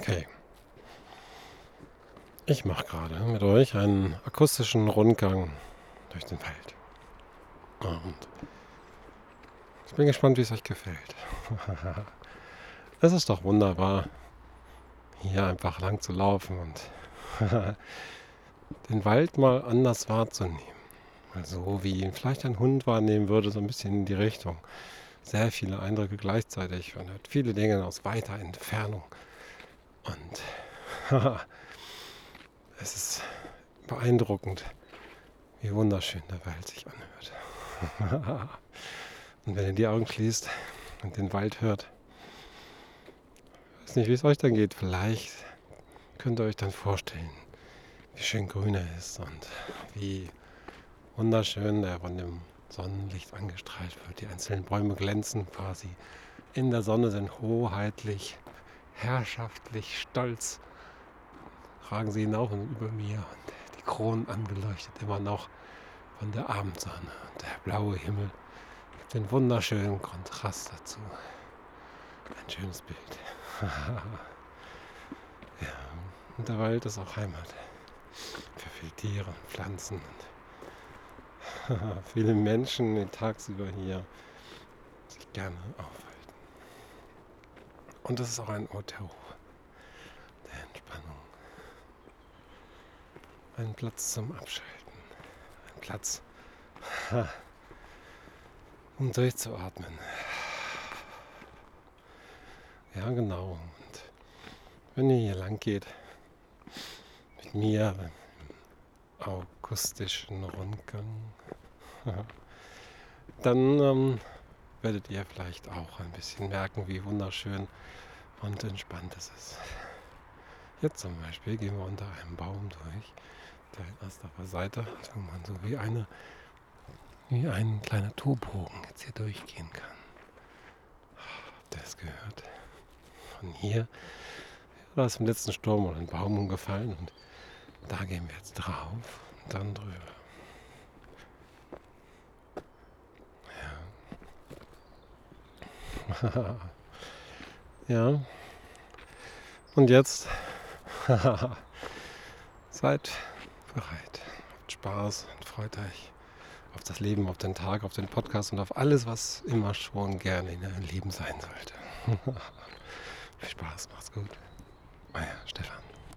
Okay. Ich mache gerade mit euch einen akustischen Rundgang durch den Wald. Und ich bin gespannt, wie es euch gefällt. es ist doch wunderbar, hier einfach lang zu laufen und den Wald mal anders wahrzunehmen. Also wie vielleicht ein Hund wahrnehmen würde, so ein bisschen in die Richtung. Sehr viele Eindrücke gleichzeitig. Hört viele Dinge aus weiter Entfernung. Es ist beeindruckend, wie wunderschön der Wald sich anhört. und wenn ihr die Augen schließt und den Wald hört, weiß nicht, wie es euch dann geht. Vielleicht könnt ihr euch dann vorstellen, wie schön grün er ist und wie wunderschön er von dem Sonnenlicht angestrahlt wird. Die einzelnen Bäume glänzen quasi in der Sonne, sind hoheitlich herrschaftlich stolz ragen sie hinauf über mir und die Kronen angeleuchtet immer noch von der Abendsonne und der blaue Himmel gibt den wunderschönen Kontrast dazu. Ein schönes Bild. ja, und der Wald ist auch Heimat für viele Tiere und Pflanzen und viele Menschen, die tagsüber hier sich gerne aufhalten. Und es ist auch ein Ort der Ruhe, der Entspannung. Ein Platz zum Abschalten. Ein Platz, um durchzuatmen. Ja, genau. Und wenn ihr hier lang geht, mit mir im akustischen Rundgang, dann ähm, werdet ihr vielleicht auch ein bisschen merken, wie wunderschön und entspannt es ist. Jetzt zum Beispiel gehen wir unter einem Baum durch, der erst auf der Seite, man so wie eine wie ein kleiner Torbogen jetzt hier durchgehen kann. Habt ihr es gehört? Von hier da ist im letzten Sturm ein Baum umgefallen und da gehen wir jetzt drauf und dann drüber. ja. Und jetzt seid bereit. Habt Spaß und freut euch auf das Leben, auf den Tag, auf den Podcast und auf alles, was immer schon gerne in eurem Leben sein sollte. Viel Spaß, macht's gut. Euer Stefan.